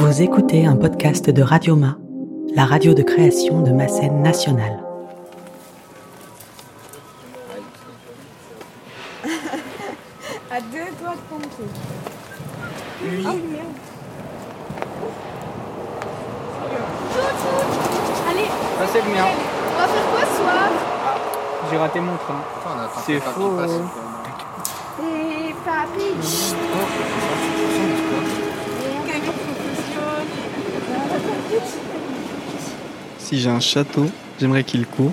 Vous écoutez un podcast de Radioma, la radio de création de ma scène nationale. à deux doigts de compter. Oui. Oh merde. Allez, Ça c'est le mien. on va faire quoi ce soir J'ai raté mon train. C'est faux. Et papy. Chut. Si j'ai un château, j'aimerais qu'il court.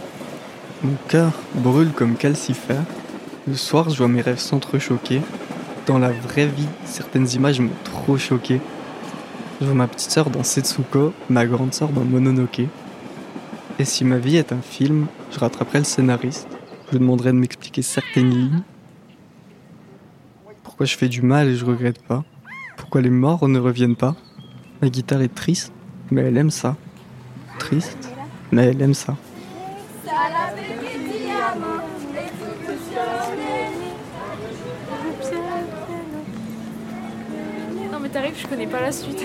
Mon cœur brûle comme calcifère. Le soir, je vois mes rêves s'entrechoquer. Dans la vraie vie, certaines images m'ont trop choqué. Je vois ma petite sœur dans Setsuko, ma grande sœur dans Mononoke. Et si ma vie est un film, je rattraperai le scénariste. Je lui demanderai de m'expliquer certaines lignes. Pourquoi je fais du mal et je regrette pas? Pourquoi les morts ne reviennent pas? Ma guitare est triste, mais elle aime ça. Triste, mais elle aime ça. Non mais t'arrives, je connais pas la suite.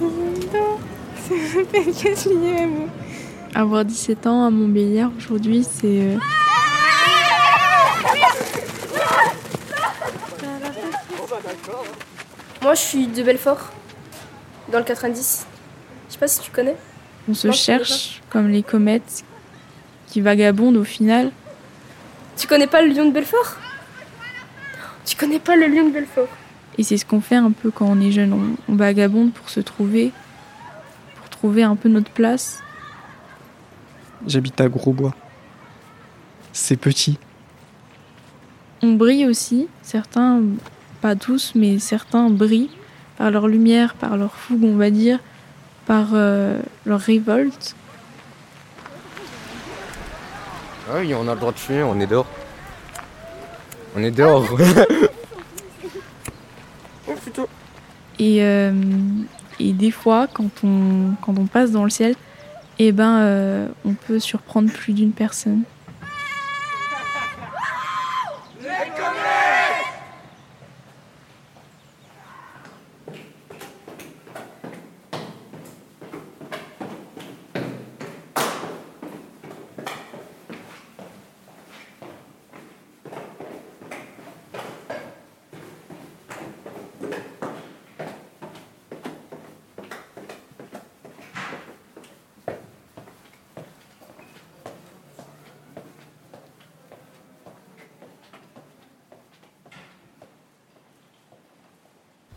Avoir 17 ans à Montbéliard aujourd'hui, c'est... euh, Moi, je suis de Belfort, dans le 90. Je sais pas si tu connais. On se Non, cherche comme les comètes qui vagabondent au final. Tu connais pas le lion de Belfort? Tu connais pas le lion de Belfort? Et c'est ce qu'on fait un peu quand on est jeune. On, on vagabonde pour se trouver, pour trouver un peu notre place. J'habite à Grosbois. C'est petit. On brille aussi, certains, pas tous, mais certains brillent par leur lumière, par leur fougue, on va dire, par euh, leur révolte. Ah oui, on a le droit de fumer, on est dehors. On est dehors. oh putain. Et, euh, et des fois, quand on, quand on passe dans le ciel, eh ben, euh, on peut surprendre plus d'une personne.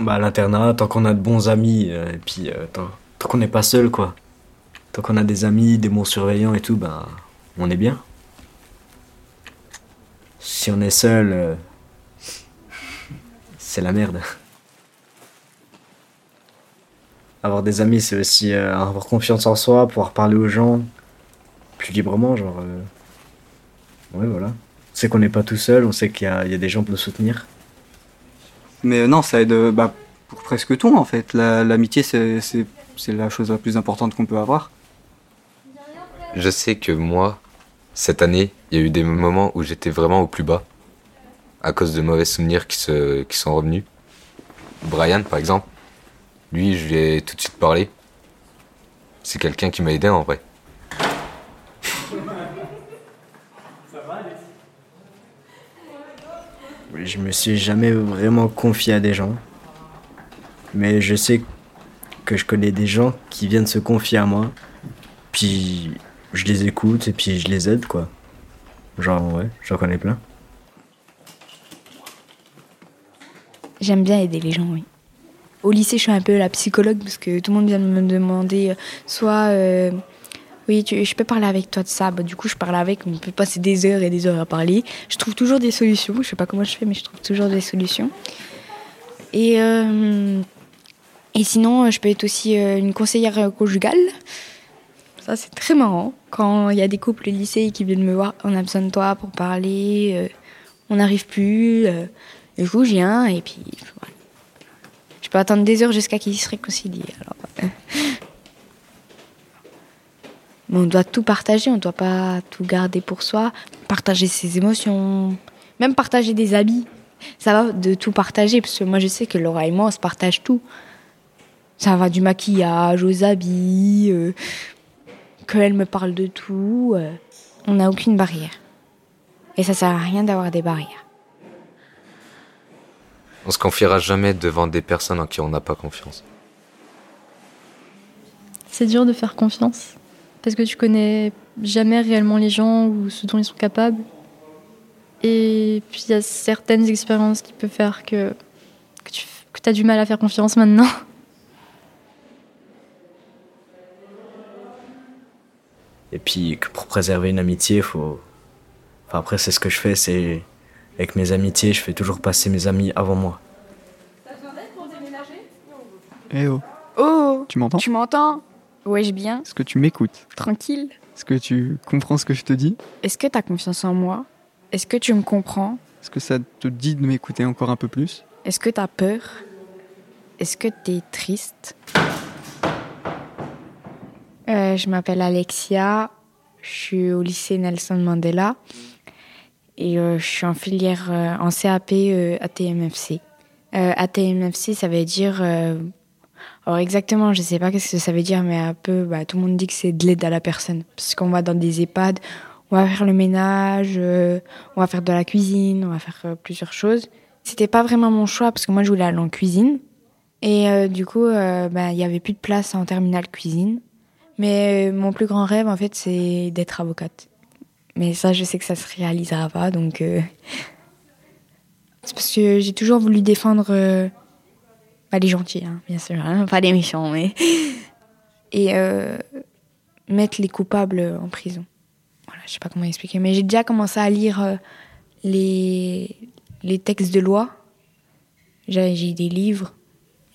Bah, l'internat, tant qu'on a de bons amis, euh, et puis euh, tant, qu'on n'est pas seul, quoi. Tant qu'on a des amis, des bons surveillants et tout, bah, on est bien. Si on est seul, euh, c'est la merde. Avoir des amis, c'est aussi avoir confiance en soi, pouvoir parler aux gens plus librement, genre. Ouais, voilà. On sait qu'on n'est pas tout seul, on sait qu'il y y a des gens pour nous soutenir. Mais non, ça aide euh, bah, pour presque tout en fait. La- L'amitié, c'est- c'est la chose la plus importante qu'on peut avoir. Je sais que moi, cette année, il y a eu des moments où j'étais vraiment au plus bas. À cause de mauvais souvenirs qui, se, qui sont revenus. Brian, par exemple, lui, je lui ai tout de suite parlé. C'est quelqu'un qui m'a aidé en vrai. Je me suis jamais vraiment confié à des gens. Mais je sais que je connais des gens qui viennent se confier à moi. Puis je les écoute et puis je les aide, quoi. Genre, ouais, j'en connais plein. J'aime bien aider les gens, oui. Au lycée, je suis un peu la psychologue parce que tout le monde vient me demander euh, soit euh, oui, je peux parler avec toi de ça. Bah, du coup, je parle avec, on peut passer des heures et des heures à parler. Je trouve toujours des solutions. Je sais pas comment je fais, mais je trouve toujours des solutions. Et, euh, et sinon, je peux être aussi euh, une conseillère euh, conjugale. Ça, c'est très marrant. Quand il y a des couples au lycée qui viennent me voir, on a besoin de toi pour parler, on n'arrive plus. euh, du coup, je viens et puis voilà. Je peux attendre des heures jusqu'à qu'ils se réconcilient. Mais on doit tout partager, on ne doit pas tout garder pour soi. Partager ses émotions, même partager des habits. Ça va de tout partager, parce que moi je sais que Laura et moi on se partage tout. Ça va du maquillage aux habits, euh, qu'elle me parle de tout. euh. on n'a aucune barrière. Et ça sert à rien d'avoir des barrières. On se confiera jamais devant des personnes en qui on n'a pas confiance. C'est dur de faire confiance parce que tu connais jamais réellement les gens ou ce dont ils sont capables. Et puis il y a certaines expériences qui peuvent faire que, que tu as du mal à faire confiance maintenant. Et puis que pour préserver une amitié, faut. Enfin, après, c'est ce que je fais, c'est. Avec mes amitiés, je fais toujours passer mes amis avant moi. Eh oh, Oh tu m'entends? Tu m'entends? Ouais, je bien. Est-ce que tu m'écoutes? Tranquille. Est-ce que tu comprends ce que je te dis? Est-ce que tu as confiance en moi? Est-ce que tu me comprends? Est-ce que ça te dit de m'écouter encore un peu plus? Est-ce que tu as peur? Est-ce que tu es triste? Euh, Je m'appelle Alexia. Je suis au lycée Nelson Mandela. Et euh, je suis en filière euh, en CAP ATMFC. ATMFC, ça veut dire. Alors exactement, je sais pas qu'est-ce que ça veut dire, mais un peu, bah, tout le monde dit que c'est de l'aide à la personne. Parce qu'on va dans des EHPAD, on va faire le ménage, euh, on va faire de la cuisine, on va faire euh, plusieurs choses. C'était pas vraiment mon choix parce que moi je voulais aller en cuisine. Et euh, du coup, bah, il y avait plus de place en terminale cuisine. Mais mon plus grand rêve, en fait, c'est d'être avocate. Mais ça, je sais que ça se réalisera pas, donc. C'est parce que j'ai toujours voulu défendre. Pas les gentils, hein, bien sûr, hein, pas les méchants, mais. Et euh, mettre les coupables en prison. Voilà, je sais pas comment expliquer, mais j'ai déjà commencé à lire euh, les, les textes de loi. J'ai j'ai des livres,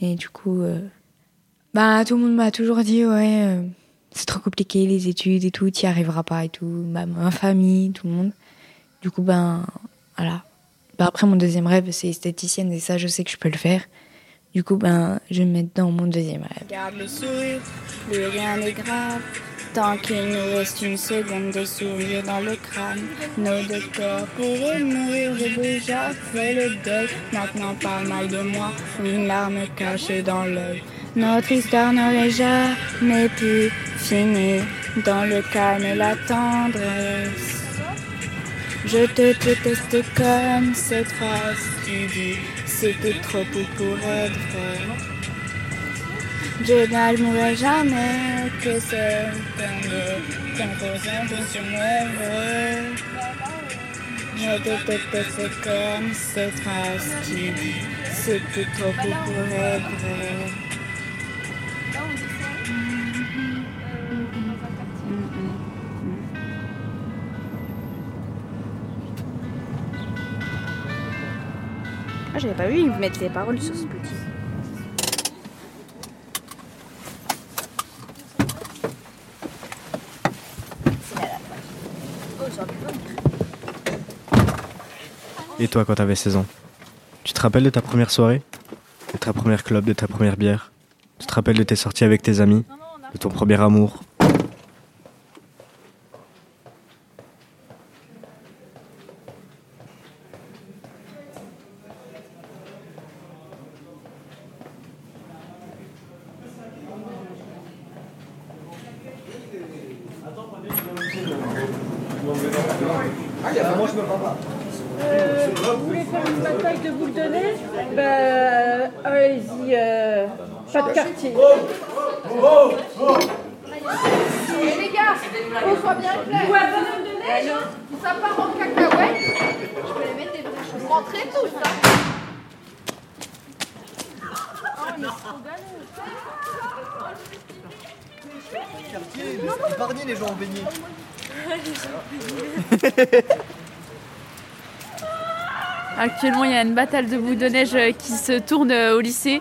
et du coup. euh, bah, tout le monde m'a toujours dit, ouais, euh, c'est trop compliqué les études et tout, t'y arriveras pas et tout. Bah, ma famille, tout le monde. Du coup, ben, voilà. Bah, après, mon deuxième rêve, c'est esthéticienne et ça, je sais que je peux le faire. Du coup, ben, je vais me mettre dans mon deuxième rêve. Garde le sourire, plus rien n'est grave. Tant qu'il nous reste une seconde de sourire dans le crâne, nos deux corps pourraient mourir. J'ai déjà fait le deuil. Maintenant, parle mal de moi, une larme cachée dans l'œil. Notre histoire n'aurait jamais pu finir dans le calme et la tendresse. Je te déteste comme cette phrase qui dit c'était trop beau pour être vrai. Je n'avouerai jamais que c'est composant sur mes Je te déteste comme cette phrase qui dit c'était trop beau pour être vrai. J'avais pas vu, ils mettent les paroles sur ce petit. Et toi, quand t'avais 16 ans? Tu te rappelles de ta première soirée? De ta première club, de ta première bière? Tu te rappelles de tes sorties avec tes amis? De ton premier amour Euh, vous voulez faire une bataille de boules de neige Bah, allez-y, euh, pas de quartier. Et les gars, qu'on soit bien clair. Ouais, bonhomme de neige Ça part en cacahuète. Je peux les mettre Rentrez tous, hein. Épargnez les gens en beignet. Actuellement, il y a une bataille de boules de neige euh, qui se tourne euh, au lycée.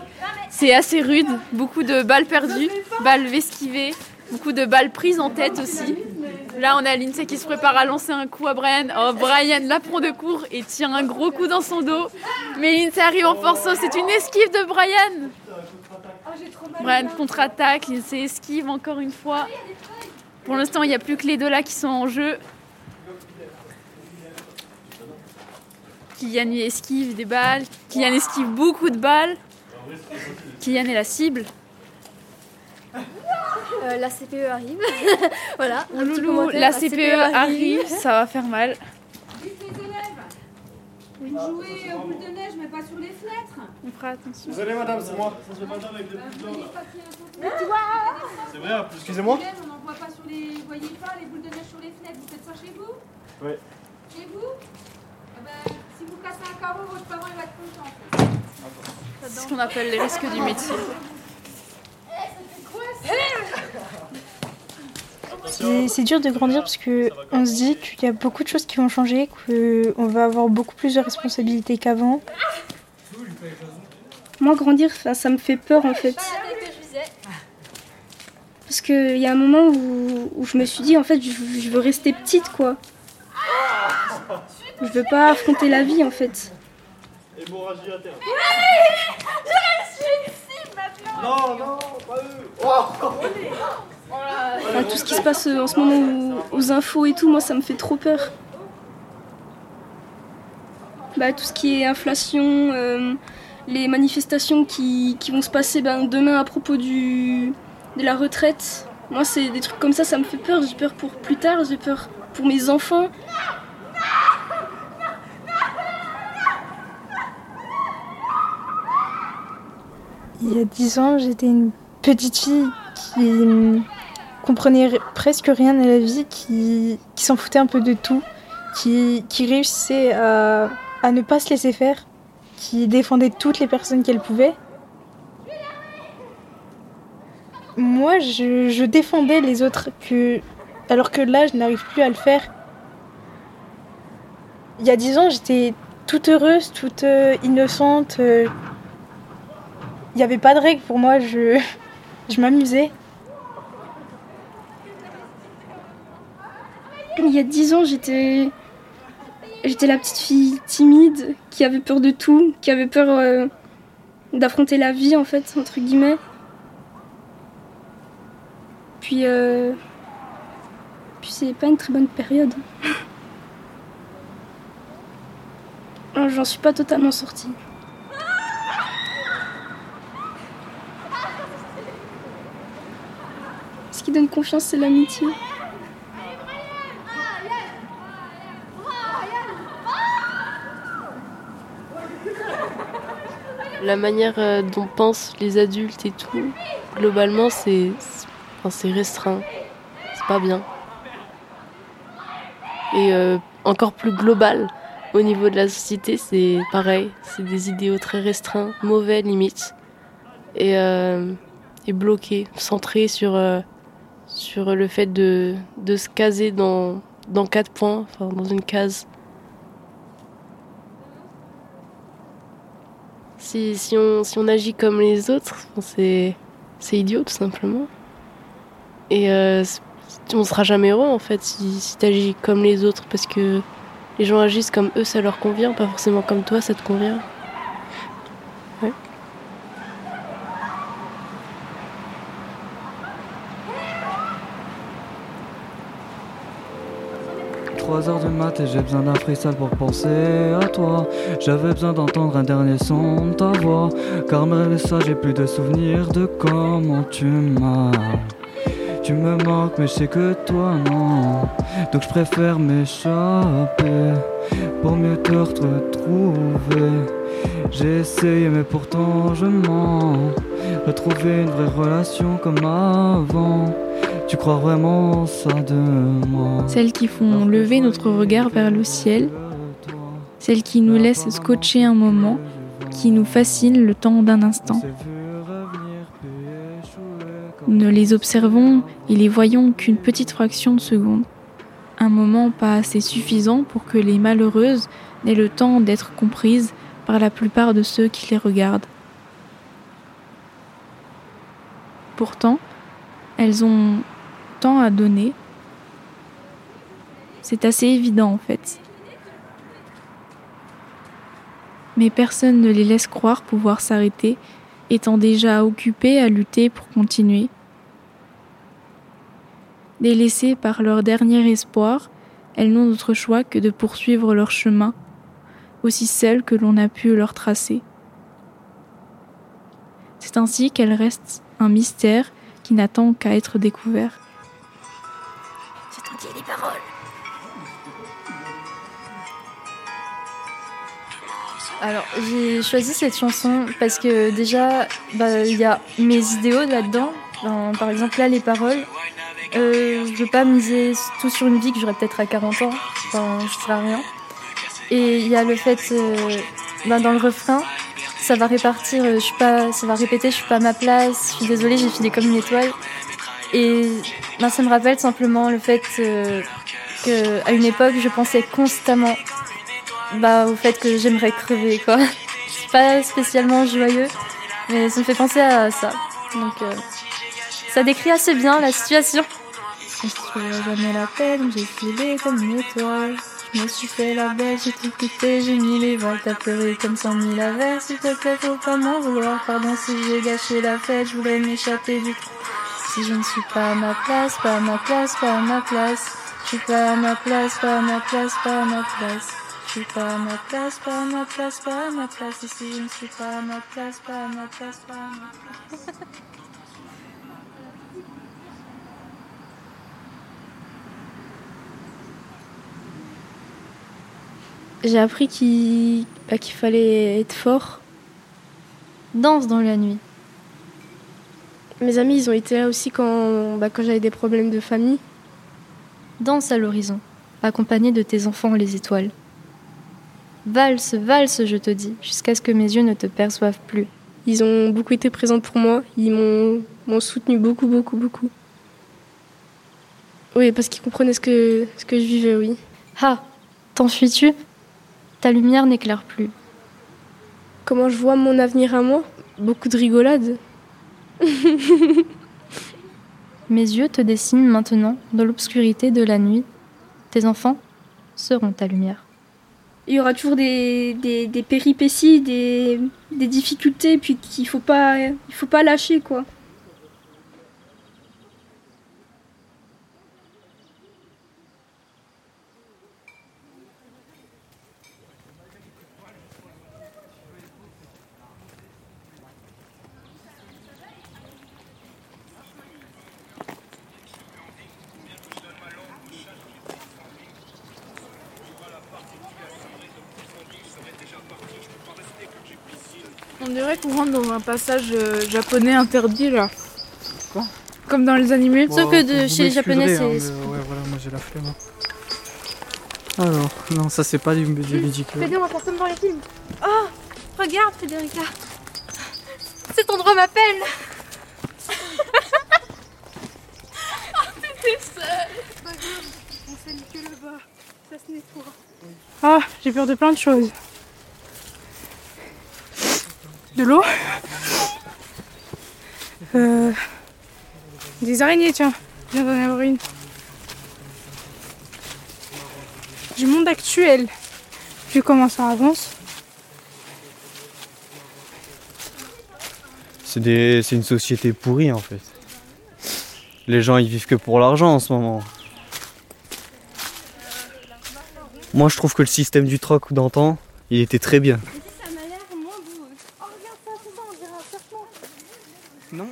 C'est assez rude, beaucoup de balles perdues, balles esquivées, beaucoup de balles prises en tête aussi. Là, on a Lindsay qui se prépare à lancer un coup à Brian. Oh, Brian la prend de court et tire un gros coup dans son dos. Mais Lindsay arrive en force. C'est une esquive de Brian. Brian contre-attaque, Lindsay esquive encore une fois. Pour l'instant, il n'y a plus que les deux là qui sont en jeu. Kylian esquive des balles. Kylian esquive beaucoup de balles. Kylian est la cible. Euh, la CPE arrive. voilà. un Loulou, commentaire, la CPE arrive, ça va faire mal. Dites les élèves, jouez aux boules de neige, mais pas sur les fenêtres. On fera attention. Désolé madame, c'est moi. Ça se fait pas avec les boules. Mais toi C'est vrai, excusez-moi. On n'en voit pas sur les. Vous voyez pas les boules de neige sur les fenêtres, vous faites ça chez vous Oui. Chez vous Eh ben, Si vous cassez un carreau, votre parent il va être content. C'est ce qu'on appelle les risques du métier. C'est dur de grandir parce que on se dit qu'il y a beaucoup de choses qui vont changer, qu'on va avoir beaucoup plus de responsabilités qu'avant. Moi, grandir, enfin, ça me fait peur en fait. Parce qu'il y a un moment où, où je me suis dit, en fait, je, je veux rester petite quoi. Je veux pas affronter la vie en fait. Hémorragie interne. Je suis ici maintenant Non, non, pas eux. Tout ce qui se passe euh, en ce moment aux, infos et tout, moi ça me fait trop peur. Bah, tout ce qui est inflation, euh, les manifestations qui, qui vont se passer ben, demain à propos du, de la retraite. Moi, c'est des trucs comme ça, ça me fait peur. J'ai peur pour plus tard, j'ai peur pour mes enfants. Il y a dix ans, j'étais une petite fille qui comprenait presque rien à la vie, qui, qui s'en foutait un peu de tout, qui, qui réussissait à, à ne pas se laisser faire, qui défendait toutes les personnes qu'elle pouvait. Moi, je, je défendais les autres, que, alors que là, je n'arrive plus à le faire. Il y a dix ans, j'étais toute heureuse, toute euh, innocente. euh, il n'y avait pas de règles pour moi, je, je m'amusais. Il y a dix ans, j'étais. La petite fille timide, qui avait peur de tout, qui avait peur euh, d'affronter la vie, en fait, entre guillemets. Puis. euh, Puis c'est pas une très bonne période. J'en suis pas totalement sortie. Ce qui donne confiance, c'est l'amitié. La manière euh, dont pensent les adultes et tout, globalement, c'est enfin, restreint. C'est pas bien. Et euh, encore plus global, au niveau de la société, c'est pareil. C'est des idéaux très restreints, mauvais limite. Et, euh, et bloqués, centrés sur, le fait de, de se caser dans, dans quatre points, enfin dans une case. Si, on, agit comme les autres, c'est idiot tout simplement. Et euh, on sera jamais heureux en fait si, si tu comme les autres parce que les gens agissent comme eux, ça leur convient, pas forcément comme toi, ça te convient. 3 heures du mat et j'ai besoin d'un freestyle pour penser à toi. J'avais besoin d'entendre un dernier son de ta voix. Car malgré ça, j'ai plus de souvenirs de comment tu m'as. Tu me manques, mais je sais que toi non. Donc je préfère m'échapper pour mieux te retrouver. J'ai mais pourtant je mens. Retrouver une vraie relation comme avant. Tu crois vraiment ça de moi? Celles qui font lever notre regard vers le ciel, celles qui nous laissent scotcher un moment, qui nous fascinent le temps d'un instant. Ne les observons et les voyons qu'une petite fraction de seconde. Un moment pas assez suffisant pour que les malheureuses n'aient le temps d'être comprises par la plupart de ceux qui les regardent. Pourtant, elles ont tant à donner. C'est assez évident en fait. Mais personne ne les laisse croire pouvoir s'arrêter, étant déjà occupées à lutter pour continuer. Délaissées par leur dernier espoir, elles n'ont d'autre choix que de poursuivre leur chemin, aussi seul que l'on a pu leur tracer. C'est ainsi qu'elles restent un mystère qui n'attend qu'à être découvert. Les paroles. Alors, j'ai choisi cette chanson parce que déjà, bah, il y a mes idéaux là-dedans. Par exemple, là, les paroles. Euh, je veux pas miser tout sur une vie que j'aurais peut-être à 40 ans. Enfin, je sais rien. Et il y a le fait, euh, ben, dans le refrain, ça va répartir, euh, je suis pas, ça va répéter, je suis pas à ma place, je suis désolée, j'ai filé comme une étoile. Et ben, ça me rappelle simplement le fait euh, que à une époque, je pensais constamment bah, au fait que j'aimerais crever, quoi. C'est pas spécialement joyeux, mais ça me fait penser à ça. Donc, euh, ça décrit assez bien la situation. Je ne jamais la peine, j'ai filé comme une étoile. Je me suis fait la belle, j'ai tout quitté, j'ai mis les vagues, t'as pleuré comme cent mille averses. S'il te plaît, faut pas m'en vouloir. Pardon si j'ai gâché la fête, je voulais m'échapper du trou. Si je ne suis pas à ma place, pas à ma place, pas à ma place. Je suis pas à ma place, pas à ma place, pas à ma place. Je suis pas à ma place, pas à ma place, pas à ma place. Ici, je ne suis pas à ma place, pas à ma place, pas à ma place. J'ai appris qu'il bah, qu'il fallait être fort. Danse dans la nuit. Mes amis, ils ont été là aussi quand, bah, quand j'avais des problèmes de famille. Danse à l'horizon, accompagné de tes enfants les étoiles. Valse, valse, je te dis, jusqu'à ce que mes yeux ne te perçoivent plus. Ils ont beaucoup été présents pour moi. Ils m'ont soutenu beaucoup, beaucoup, beaucoup. Oui, parce qu'ils comprenaient ce que, ce que je vivais, oui. Ah, t'enfuis-tu Ta lumière n'éclaire plus. Comment je vois mon avenir à moi? Beaucoup de rigolades. Mes yeux te dessinent maintenant dans l'obscurité de la nuit. Tes enfants seront ta lumière. Il y aura toujours des, des, péripéties, des, des difficultés, puis qu'il faut pas, il faut pas lâcher quoi. Qu'on rentre dans un passage euh, japonais interdit là. Quoi Comme dans les animés. Sauf que de- chez les Japonais, c'est- hein, mais ouais, voilà, moi j'ai la flemme. hein. Alors, non, ça c'est pas du, du. Fede, on va faire comme dans les films. Oh, regarde, Federica. Cet endroit m'appelle. oh, t'étais seule. C'est pas grave, on que là-bas. Ça se nettoie. Ah, j'ai peur de plein de choses. L'eau Euh, Des araignées, tiens. Viens d'en avoir une. Du monde actuel. Vu comment ça avance. C'est des... c'est une société pourrie en fait. Les gens ils vivent que pour l'argent en ce moment. Moi je trouve que le système du troc d'antan, il était très bien. Ça m'a l'air moins beau. Oh, regarde ça, c'est ça, on dirait un serpent. Non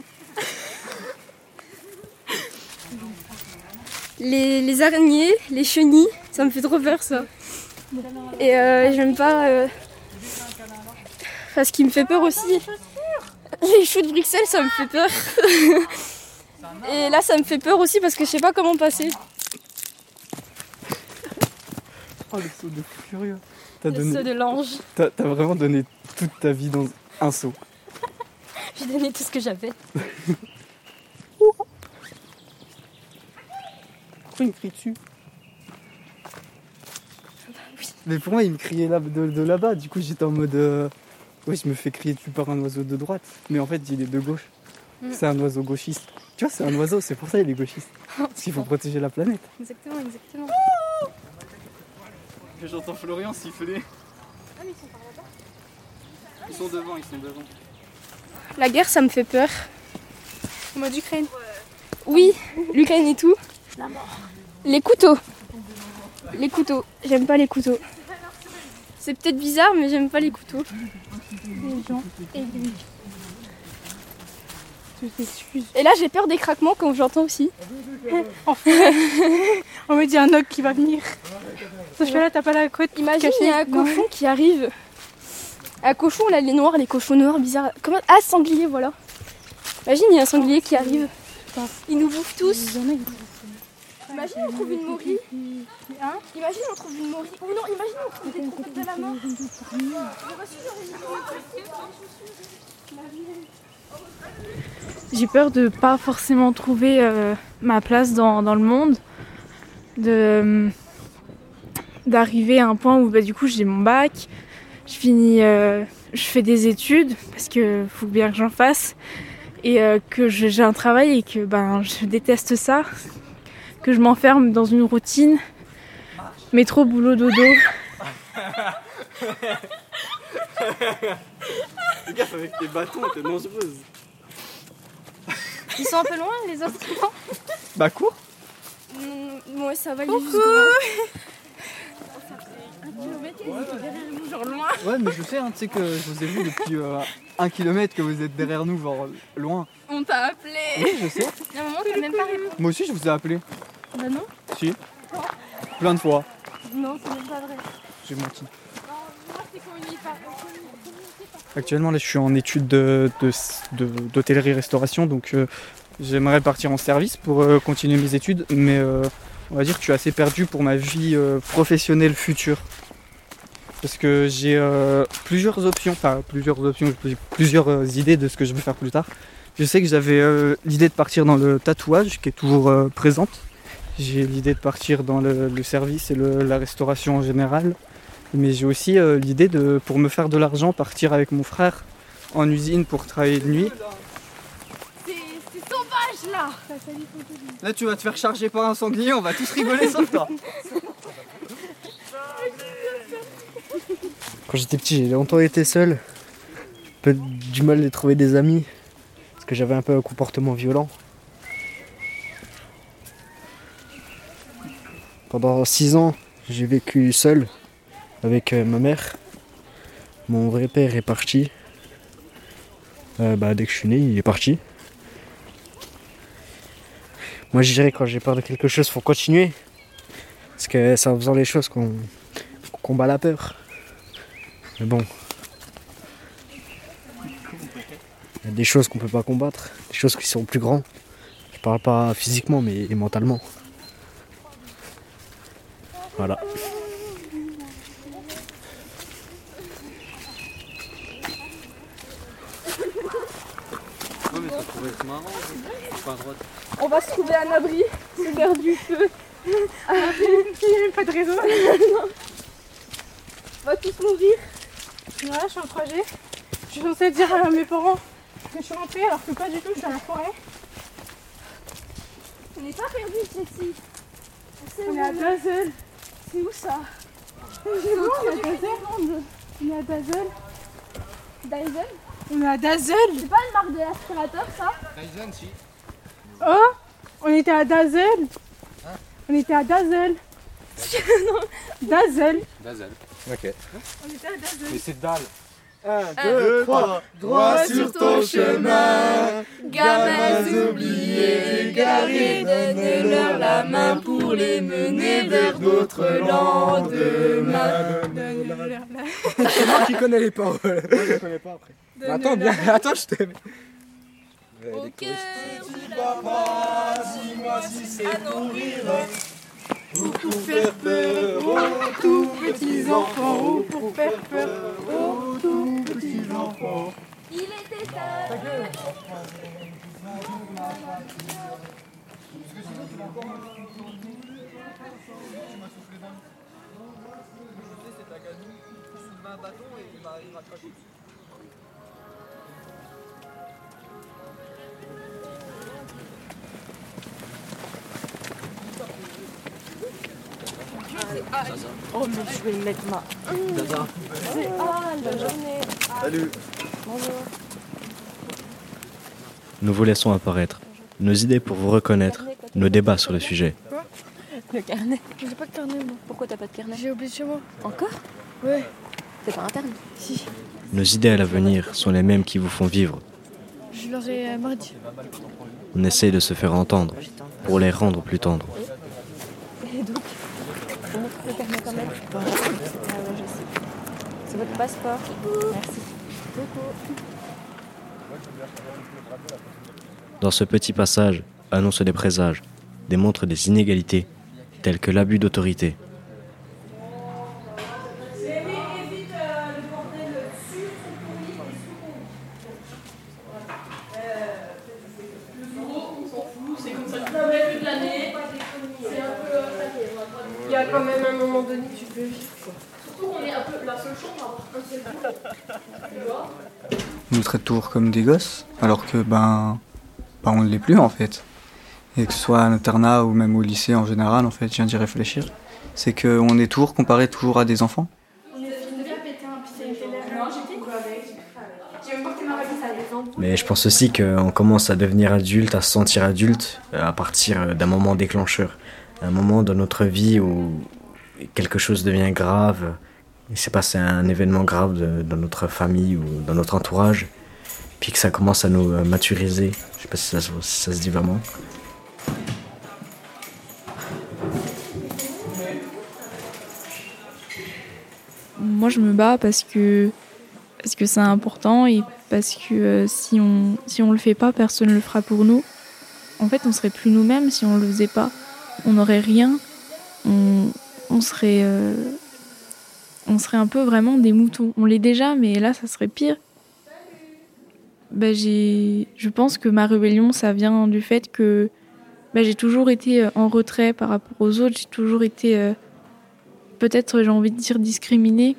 Les, les araignées, les chenilles, ça me fait trop peur ça. Et euh, j'aime pas. euh, Enfin, ce qui me fait peur aussi. Les choux de Bruxelles, ça me fait peur. Et là, ça me fait peur aussi parce que je sais pas comment passer. Oh le saut de furieux. T'as Le donné... saut de l'ange. T'as t'as vraiment donné toute ta vie dans un saut. J'ai donné tout ce que j'avais. il me crie dessus Mais pour moi, il me criait là, de, de là-bas. Du coup, j'étais en mode. euh, Oui, je me fais crier dessus par un oiseau de droite. Mais en fait, il est de gauche. Mm. C'est un oiseau gauchiste. Tu vois, c'est un oiseau, c'est pour ça qu'il est gauchiste. Parce qu'il faut protéger la planète. Exactement, exactement. J'entends Florian siffler. Ils sont devant, ils sont devant. La guerre, ça me fait peur. En mode Ukraine. Oui, l'Ukraine et tout. Les couteaux. Les couteaux. J'aime pas les couteaux. C'est peut-être bizarre, mais j'aime pas les couteaux. Les gens et lui. Là, j'ai peur des craquements comme j'entends aussi. Enfin, on me dit un ogre qui va venir. Sauf que là, t'as pas la côte. Imagine, il y a un cochon qui arrive. Un cochon, là, les noirs, les cochons noirs bizarres. Comment Ah, sanglier, voilà. Imagine, il y a un sanglier qui arrive. Il nous bouffe tous. Imagine, on trouve une morille. Imagine, on trouve une morille. Ou non, imagine, on trouve des trompettes de la mort. J'ai peur de pas forcément trouver euh, ma place dans, dans le monde, de d'arriver à un point où bah, du coup j'ai mon bac, je finis, euh, je fais des études parce que faut bien que j'en fasse et euh, que j'ai un travail et que ben je déteste ça, que je m'enferme dans une routine, métro boulot dodo. Fais gaffe avec tes bâtons, t'es dangereuse. Ils sont un peu loin, les autres Bah cours Mm, Ouais, ça va, Coucou. Derrière nous, genre loin. Ouais, mais je sais, hein, tu sais que je vous ai vu depuis euh, un kilomètre que vous êtes derrière nous, genre loin. On t'a appelé. Oui, je sais. Il y a un moment, t'as même pas répondu. Moi aussi, je vous ai appelé. Bah non. Si. Plein de fois. Non, c'est même pas vrai. J'ai menti. Moi, c'est communiqué par. Actuellement, là, je suis en études de- de- de- d'hôtellerie-restauration, donc euh, j'aimerais partir en service pour euh, continuer mes études, mais euh, on va dire que je suis assez perdu pour ma vie euh, professionnelle future. Parce que j'ai euh, plusieurs options, enfin plusieurs options, plusieurs euh, idées de ce que je veux faire plus tard. Je sais que j'avais euh, l'idée de partir dans le tatouage, qui est toujours euh, présente. J'ai l'idée de partir dans le, le service et le- la restauration en général. Mais j'ai aussi euh, l'idée de, pour me faire de l'argent, partir avec mon frère en usine pour travailler de nuit. C'est c'est sauvage là Là, tu vas te faire charger par un sanglier, on va tous rigoler sauf toi. Quand j'étais petit, j'ai longtemps été seul. Un peu du mal de trouver des amis. Parce que j'avais un peu un comportement violent. Pendant six ans, j'ai vécu seul avec euh, ma mère. Mon vrai père est parti. Euh, bah, dès que je suis né, il est parti. Moi, je dirais quand j'ai peur de quelque chose, faut continuer. Parce que c'est en faisant les choses qu'on qu'on combat la peur. Mais bon. Il y a des choses qu'on peut pas combattre, des choses qui sont plus grands. Je parle pas physiquement, mais mentalement. Voilà. On va se trouver un abri, c'est l'heure du feu. Il n'y a même pas de réseau. non. On va tous mourir. Voilà, je suis en trajet. Je suis censée dire à mes parents que je suis rentrée alors que pas du tout, je suis dans la forêt. On n'est pas perdu, Jessie. On est à Dazel. C'est où ça C'est bon, on est à Dazel. On est à Dazel. Dyson On est à Dazel. C'est pas une marque de l'aspirateur ça Tyson, si. Oh On était à Dazel. On était à Dazel. non. Dazel. Ok. On était à Dazel. Mais c'est dalle. 1, deux, trois. droit sur ton chemin. Gamins oubliés, égarés, donne-leur la main pour les mener vers d'autres lendemains. C'est moi qui connais les paroles. Moi je les connais pas après. Mais attends, bien, attends, je t'aime. Au cœur de Papa, dis-moi si c'est nourrir Ou pour faire peur aux tout petits enfants. Ou pour faire peur aux tout petits enfants. Il était tard. Oh, mais je vais le mettre ma. Dada. C'est ah, bonne journée. Salut. Bonjour. Nous vous laissons apparaître nos idées pour vous reconnaître, nos débats sur le sujet. Le carnet. J'ai pas de carnet moi. Pourquoi t'as pas de carnet? J'ai oublié chez moi. Encore? Ouais. C'est pas interne Si. Nos idées à l'avenir sont les mêmes qui vous font vivre. Je l'aurais euh, mardi. On essaye de se faire entendre pour les rendre plus tendres. Et le permis quand même. C'est votre passeport. Merci. Dans ce petit passage, annonce des présages, démontre des inégalités, telles que l'abus d'autorité. C'est comme ça le début de l'année. C'est un peu. Il y a quand même un moment donné que tu peux vivre. quoi. Surtout qu'on est un peu la seule chambre à avoir un seul lit. Tu vois Ils nous traitent toujours comme des gosses, alors que ben, ben on ne l'est plus en fait. Et que ce soit à l'internat ou même au lycée en général, en fait, je viens d'y réfléchir, c'est qu'on est toujours comparé toujours à des enfants. Mais je pense aussi qu'on commence à devenir adulte, à se sentir adulte euh, à partir d'un moment déclencheur. Un moment dans notre vie où quelque chose devient grave. Il s'est passé un événement grave de- dans notre famille ou dans notre entourage. Puis que ça commence à nous euh, maturiser. Je sais pas si ça, se- dit vraiment. Moi, je me bats parce que parce que c'est important et parce que euh, si on si on le fait pas, personne le fera pour nous. En fait, on serait plus nous-mêmes si on le faisait pas. On n'aurait rien. On, on serait euh, on serait un peu vraiment des moutons. On l'est déjà, mais là, ça serait pire. Bah, je pense que ma rébellion, ça vient du fait que bah, j'ai toujours été euh, en retrait par rapport aux autres. J'ai toujours été euh, peut-être j'ai envie de dire discriminée.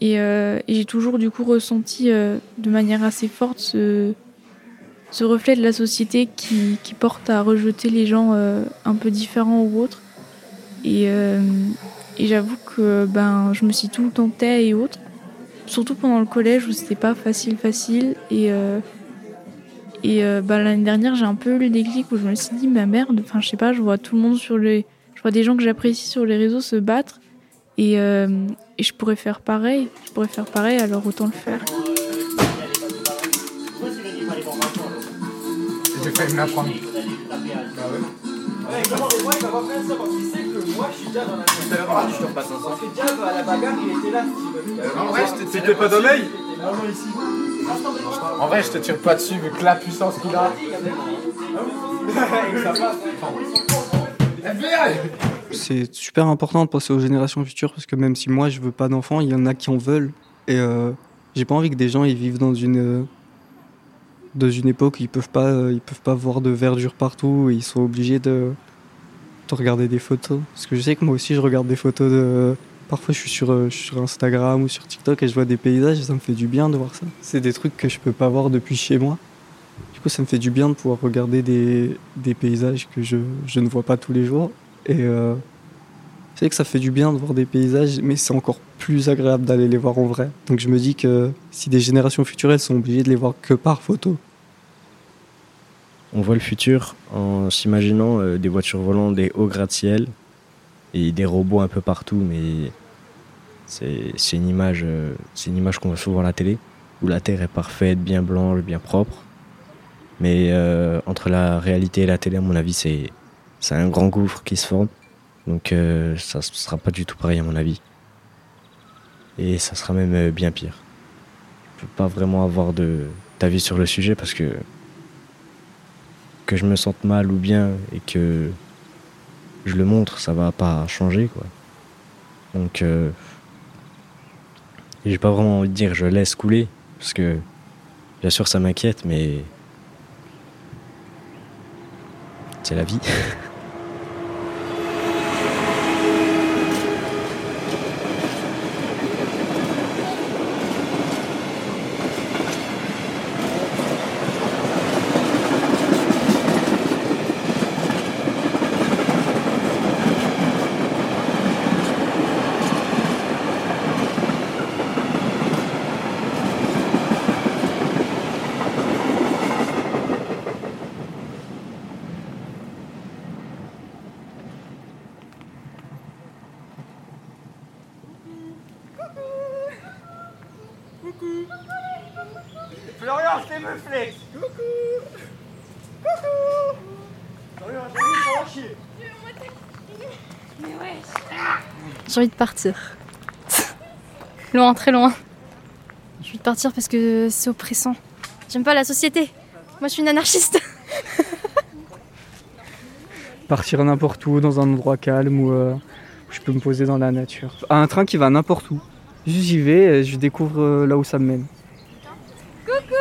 Et, euh, j'ai toujours du coup ressenti de manière assez forte ce, reflet de la société qui, porte à rejeter les gens un peu différents ou autres. Et, j'avoue que ben je me suis tout le temps et autres surtout pendant le collège où c'était pas facile facile. Et euh, et euh, bah, l'année dernière j'ai un peu eu le déclic où je me suis dit ma merde enfin je sais pas je vois tout le monde sur les je vois des gens que j'apprécie sur les réseaux se battre. Et, euh, et je pourrais faire pareil. Je pourrais faire pareil, alors autant le faire. J'ai je te pas En vrai, je te tire pas dessus vu que la puissance qu'il a. C'est super important de penser aux générations futures parce que même si moi je veux pas d'enfants, il y en a qui en veulent. Et euh, j'ai pas envie que des gens ils vivent dans une, euh, dans une époque où ils peuvent pas, euh, ils peuvent pas voir de verdure partout et ils sont obligés de, de regarder des photos. Parce que je sais que moi aussi je regarde des photos de. Parfois je suis sur, euh, je suis sur Instagram ou sur TikTok et je vois des paysages et ça me fait du bien de voir ça. C'est des trucs que je peux pas voir depuis chez moi. Du coup, ça me fait du bien de pouvoir regarder des, paysages que je, ne vois pas tous les jours. Et euh, c'est que ça fait du bien de voir des paysages, mais c'est encore plus agréable d'aller les voir en vrai. Donc je me dis que si des générations futures, elles sont obligées de les voir que par photo. On voit le futur en s'imaginant euh, des voitures volantes, des hauts gratte-ciel des robots un peu partout, mais c'est une image, euh, c'est une image qu'on voit souvent à la télé, où la Terre est parfaite, bien blanche, bien propre. Mais euh, entre la réalité et la télé, à mon avis, c'est un grand gouffre qui se forme. Donc euh, ça ne sera pas du tout pareil à mon avis. Et ça sera même bien pire. Je peux pas vraiment avoir de d'avis sur le sujet parce que que je me sente mal ou bien et que je le montre, ça va pas changer quoi. Donc euh, j'ai pas vraiment envie de dire je laisse couler parce que bien sûr ça m'inquiète mais c'est la vie. Me flex J'ai envie de partir. loin, très loin. J'ai envie de partir parce que c'est oppressant. J'aime pas la société. Moi, je suis une anarchiste. Partir n'importe où, dans un endroit calme où, euh, où je peux me poser dans la nature. Un train qui va n'importe où. Juste j'y vais et je découvre euh, là où ça me mène. Coucou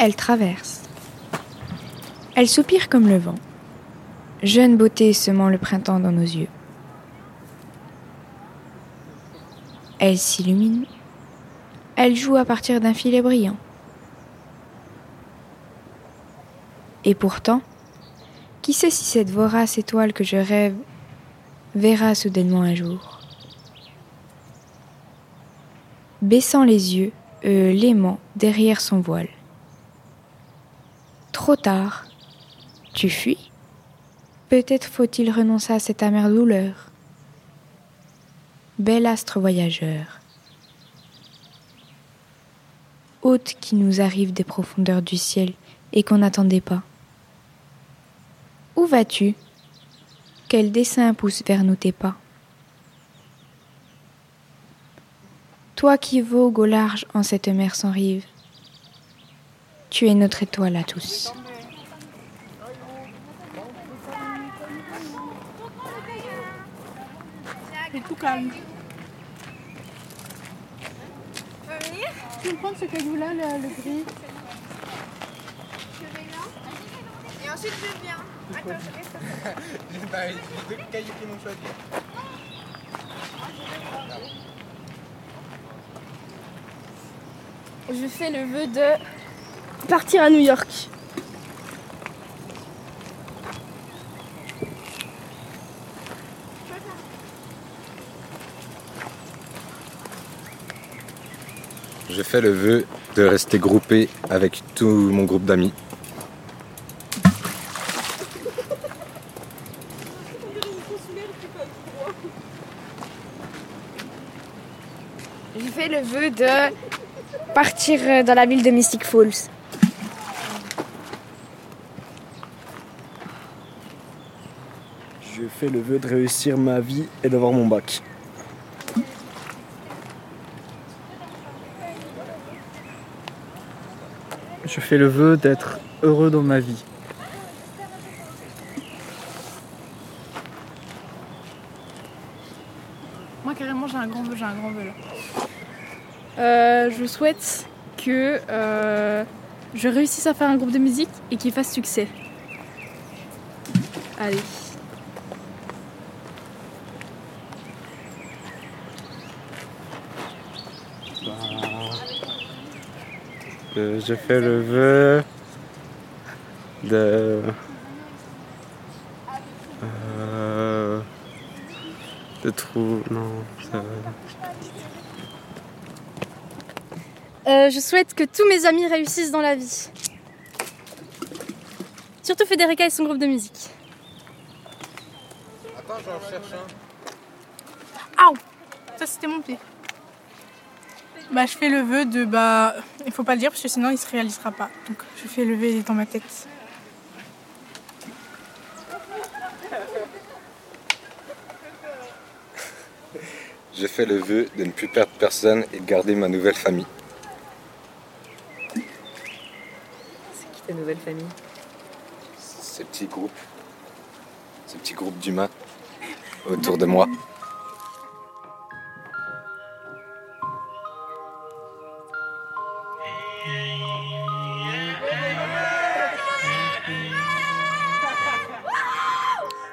Elle traverse. Elle soupire comme le vent. Jeune beauté semant le printemps dans nos yeux. Elle s'illumine. Elle joue à partir d'un filet brillant. Et pourtant, qui sait si cette vorace étoile que je rêve verra soudainement un jour Baissant les yeux, euh, l'aimant derrière son voile. Trop tard. Tu fuis Peut-être faut-il renoncer à cette amère douleur. Bel astre voyageur. Hôte qui nous arrive des profondeurs du ciel et qu'on n'attendait pas. Où vas-tu? Quel dessein pousse vers nous tes pas? Toi qui vogues au large en cette mer sans rive, tu es notre étoile à tous. C'est tout calme. Tu veux venir Tu veux prendre ce caillou-là, le, le gris? Et ensuite je viens. Attends, je reste. bah, j'ai deux cailloux qui m'ont choisi. Je fais le vœu de partir à New York. Je fais le vœu de rester groupé avec tout mon groupe d'amis. Je fais le vœu de partir euh, dans la ville de Mystic Falls. Je fais le vœu de réussir ma vie et d'avoir mon bac. Je fais le vœu d'être heureux dans ma vie. Moi carrément j'ai un grand vœu, j'ai un grand vœu là. Euh, je souhaite que euh, je réussisse à faire un groupe de musique et qu'il fasse succès. Allez. Je fais le vœu de. Euh, de trou. Non, ça va. Euh, je souhaite que tous mes amis réussissent dans la vie. Surtout Federica et son groupe de musique. Attends, j'en cherche un. Aouh Ça c'était mon pied. Bah je fais le vœu de bah il faut pas le dire parce que sinon il se réalisera pas. Donc je fais le vœu il est dans ma tête. Je fais le vœu de ne plus perdre personne et de garder ma nouvelle famille. C'est qui ta nouvelle famille? Ces petits groupes, ces petits groupes d'humains autour de moi.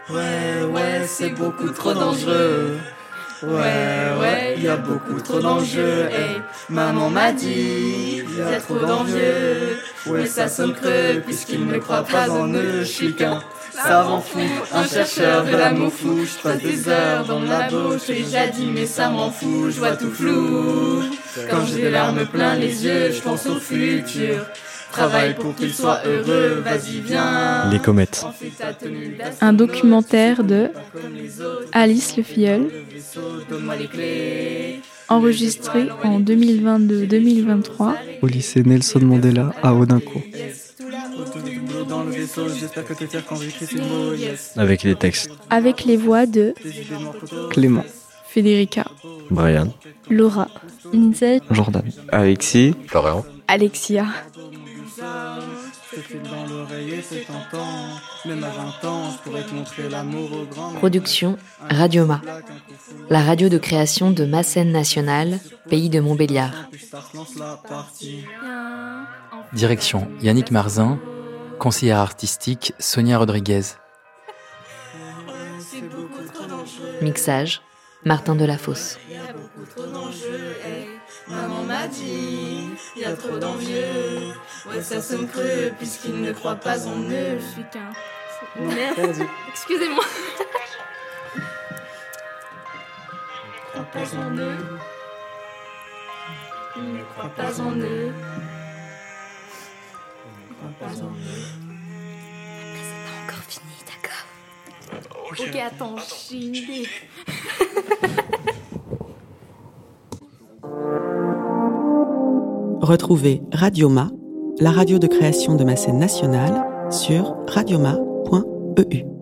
Ouais, ouais, c'est beaucoup trop dangereux. Ouais, ouais, y a beaucoup trop d'enjeux. Maman m'a dit, a trop d'envieux. Ouais, ça sonne creux, puisqu'ils ne croient pas en eux. Je savant fou, un chercheur de l'amour fou. Je passe des heures dans le labo, je dit, mais ça m'en fout, je vois tout flou. Quand j'ai des larmes plein les yeux, je pense au futur. Travaille pour qu'il soit heureux, vas-y viens. Les comètes. Un documentaire de Alice Le Filleul, enregistré en 2022-2023 Au lycée Nelson Mandela à Audincourt. Dans le vaisseau, j'espère que t'es fier quand j'écris ces mots. Yes. Avec les textes. avec les voix de Clément. Federica, Brian. Laura, Lindsay, Jordan. Alexis. Florian. Alexia. Je te file dans l'oreille et c'est tentant. Même à 20 ans, je pourrais te montrer l'amour au grand. Production Radioma, la radio de création de ma scène nationale, pays de Montbéliard. Direction Yannick Marzin, conseillère artistique Sonia Rodriguez. Mixage Martin Delafosse. Maman m'a dit, y a trop d'envieux. Ouais, ça sonne creux, puisqu'ils ne croient pas en eux. Je suis qu'un. Merde. Excusez-moi. croient pas en eux. Ils ne croient pas en eux. Ok, attends, j'ai une idée. Retrouvez Radioma, la radio de création de ma scène nationale, sur radioma.eu.